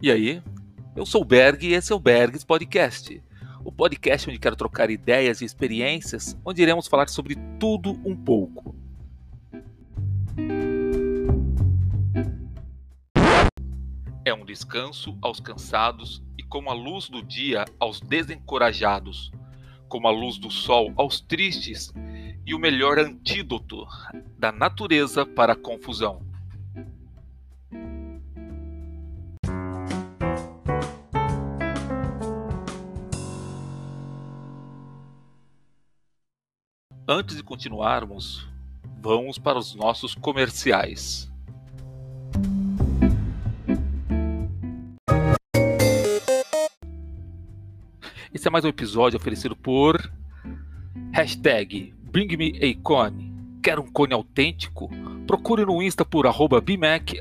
E aí? Eu sou o Berg e esse é o Bergs Podcast. O podcast onde quero trocar ideias e experiências, onde iremos falar sobre tudo um pouco. É um descanso aos cansados e como a luz do dia aos desencorajados, como a luz do sol aos tristes e o melhor antídoto da natureza para a confusão. Antes de continuarmos, vamos para os nossos comerciais. Esse é mais um episódio oferecido por hashtag Bring Me a Cone. Quer um cone autêntico? Procure no Insta por arroba BMAC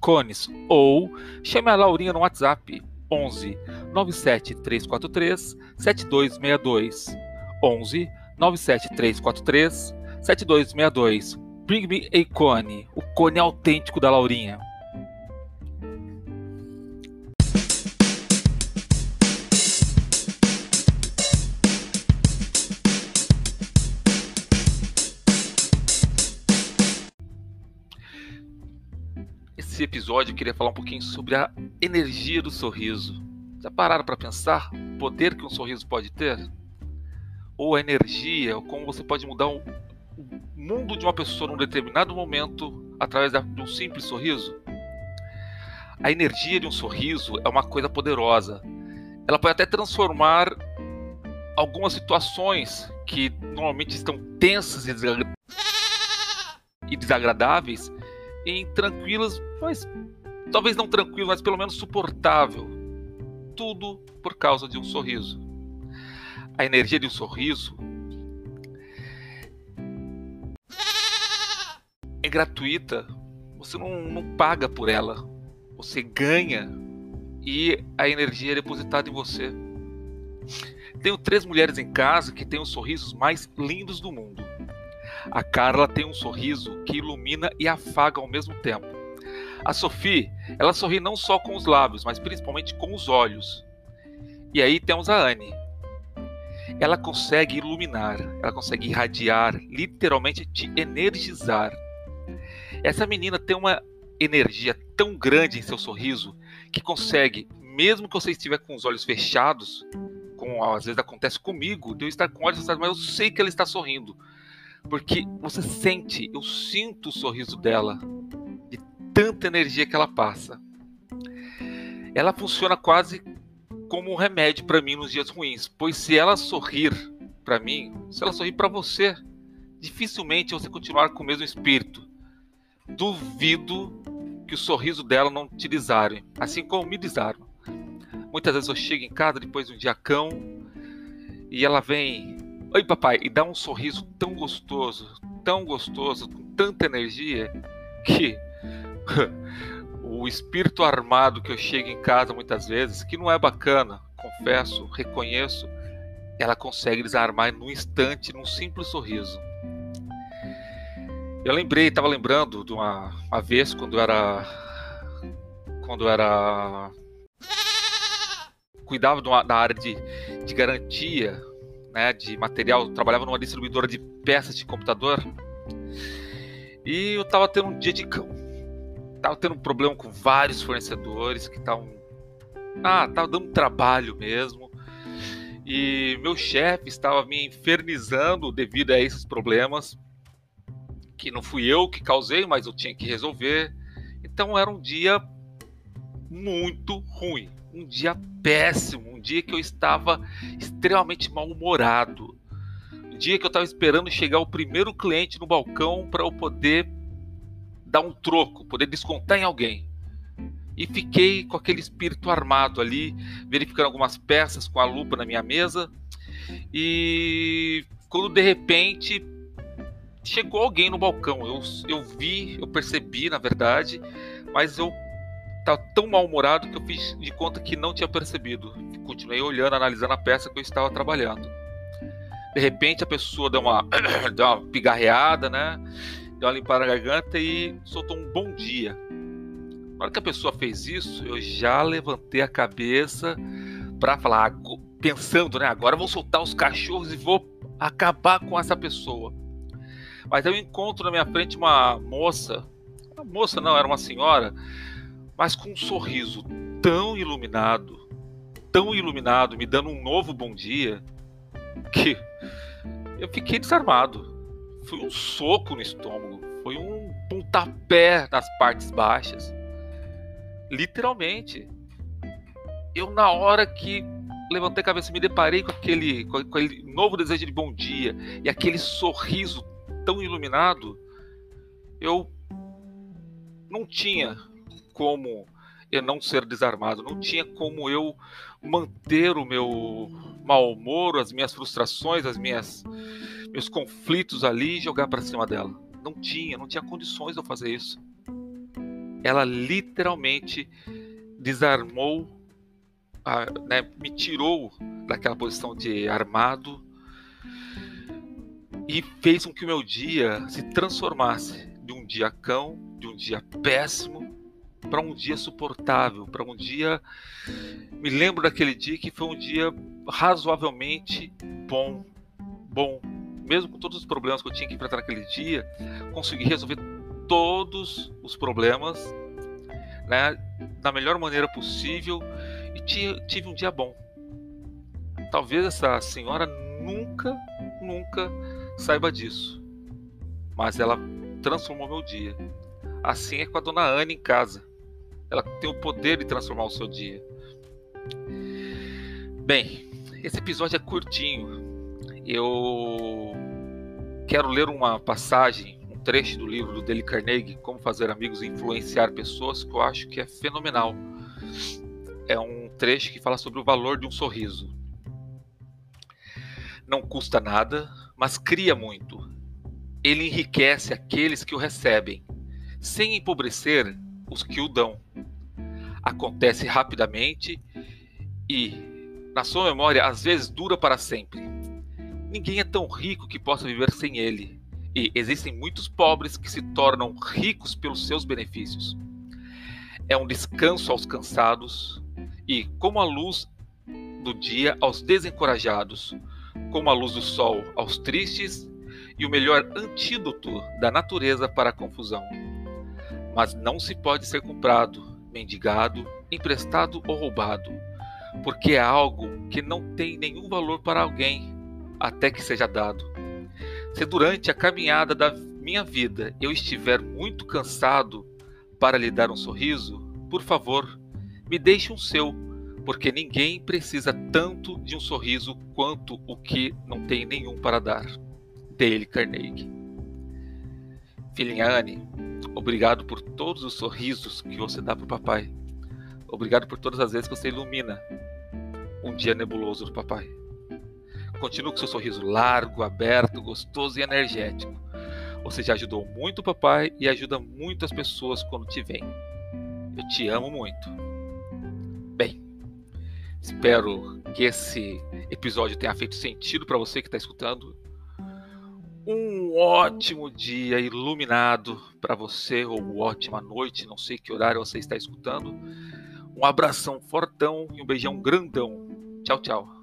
cones ou chame a Laurinha no WhatsApp 11 97 343 7262 11 97343 7262. Bring me a cone, o cone autêntico da Laurinha. Esse episódio eu queria falar um pouquinho sobre a energia do sorriso. Já pararam para pensar o poder que um sorriso pode ter? Ou a energia, ou como você pode mudar o mundo de uma pessoa num determinado momento através de um simples sorriso? A energia de um sorriso é uma coisa poderosa. Ela pode até transformar algumas situações que normalmente estão tensas e desagradáveis em tranquilas, mas talvez não tranquilo, mas pelo menos suportável. Tudo por causa de um sorriso a energia de um sorriso é gratuita. Você não, não paga por ela. Você ganha e a energia é depositada em você. Tenho três mulheres em casa que têm os sorrisos mais lindos do mundo. A Carla tem um sorriso que ilumina e afaga ao mesmo tempo. A Sophie, ela sorri não só com os lábios, mas principalmente com os olhos. E aí temos a Anne, ela consegue iluminar, ela consegue irradiar, literalmente te energizar. Essa menina tem uma energia tão grande em seu sorriso que consegue, mesmo que você estiver com os olhos fechados, como às vezes acontece comigo, de eu estar com olhos fechados, mas eu sei que ela está sorrindo. Porque você sente, eu sinto o sorriso dela, de tanta energia que ela passa. Ela funciona quase como um remédio para mim nos dias ruins, pois se ela sorrir para mim, se ela sorrir para você, dificilmente você continuar com o mesmo espírito. Duvido que o sorriso dela não te desarme, assim como me desarma. Muitas vezes eu chego em casa depois de um dia cão e ela vem, oi papai, e dá um sorriso tão gostoso, tão gostoso, com tanta energia que o espírito armado que eu chego em casa muitas vezes, que não é bacana, confesso, reconheço, ela consegue desarmar num instante, num simples sorriso. Eu lembrei, estava lembrando de uma, uma vez quando eu era quando eu era cuidava uma, da área de, de garantia, né, de material, trabalhava numa distribuidora de peças de computador. E eu estava tendo um dia de cão tava tendo um problema com vários fornecedores que estavam. Ah, tava dando trabalho mesmo. E meu chefe estava me infernizando devido a esses problemas. Que não fui eu que causei, mas eu tinha que resolver. Então era um dia muito ruim. Um dia péssimo. Um dia que eu estava extremamente mal-humorado. Um dia que eu estava esperando chegar o primeiro cliente no balcão para eu poder dar um troco, poder descontar em alguém. E fiquei com aquele espírito armado ali, verificando algumas peças com a lupa na minha mesa. E quando de repente chegou alguém no balcão, eu, eu vi, eu percebi na verdade, mas eu estava tão mal-humorado que eu fiz de conta que não tinha percebido. Continuei olhando, analisando a peça que eu estava trabalhando. De repente a pessoa deu uma, deu uma pigarreada, né? Deu uma limpada na garganta e soltou um bom dia. Na hora que a pessoa fez isso, eu já levantei a cabeça para falar, pensando, né? Agora vou soltar os cachorros e vou acabar com essa pessoa. Mas eu encontro na minha frente uma moça, uma moça não, era uma senhora, mas com um sorriso tão iluminado, tão iluminado, me dando um novo bom dia, que eu fiquei desarmado. Foi um soco no estômago, foi um pontapé nas partes baixas. Literalmente. Eu, na hora que levantei a cabeça, me deparei com aquele, com aquele novo desejo de bom dia e aquele sorriso tão iluminado, eu não tinha como eu não ser desarmado, não tinha como eu manter o meu mau humor, as minhas frustrações, as minhas meus conflitos ali e jogar para cima dela. Não tinha, não tinha condições de eu fazer isso. Ela literalmente desarmou, a, né, me tirou daquela posição de armado e fez com que o meu dia se transformasse de um dia cão, de um dia péssimo, para um dia suportável, para um dia. Me lembro daquele dia que foi um dia razoavelmente bom, bom, mesmo com todos os problemas que eu tinha que enfrentar naquele dia, consegui resolver todos os problemas, né, da melhor maneira possível e tive um dia bom. Talvez essa senhora nunca, nunca saiba disso, mas ela transformou meu dia. Assim é com a dona Ana em casa. Ela tem o poder de transformar o seu dia. Bem, esse episódio é curtinho. Eu quero ler uma passagem, um trecho do livro do Dale Carnegie, Como Fazer Amigos e Influenciar Pessoas, que eu acho que é fenomenal. É um trecho que fala sobre o valor de um sorriso. Não custa nada, mas cria muito. Ele enriquece aqueles que o recebem, sem empobrecer os que o dão. Acontece rapidamente e, na sua memória, às vezes dura para sempre. Ninguém é tão rico que possa viver sem ele, e existem muitos pobres que se tornam ricos pelos seus benefícios. É um descanso aos cansados e, como a luz do dia aos desencorajados, como a luz do sol aos tristes e o melhor antídoto da natureza para a confusão. Mas não se pode ser comprado, mendigado, emprestado ou roubado, porque é algo que não tem nenhum valor para alguém até que seja dado. Se durante a caminhada da minha vida eu estiver muito cansado para lhe dar um sorriso, por favor, me deixe um seu, porque ninguém precisa tanto de um sorriso quanto o que não tem nenhum para dar. Dale Carnegie. Filhinha Anne, Obrigado por todos os sorrisos que você dá para o papai. Obrigado por todas as vezes que você ilumina um dia nebuloso do papai. Continue com seu sorriso largo, aberto, gostoso e energético. Você já ajudou muito o papai e ajuda muitas pessoas quando te vem. Eu te amo muito. Bem, espero que esse episódio tenha feito sentido para você que está escutando um ótimo dia iluminado para você, ou ótima noite, não sei que horário você está escutando. Um abração fortão e um beijão grandão. Tchau, tchau.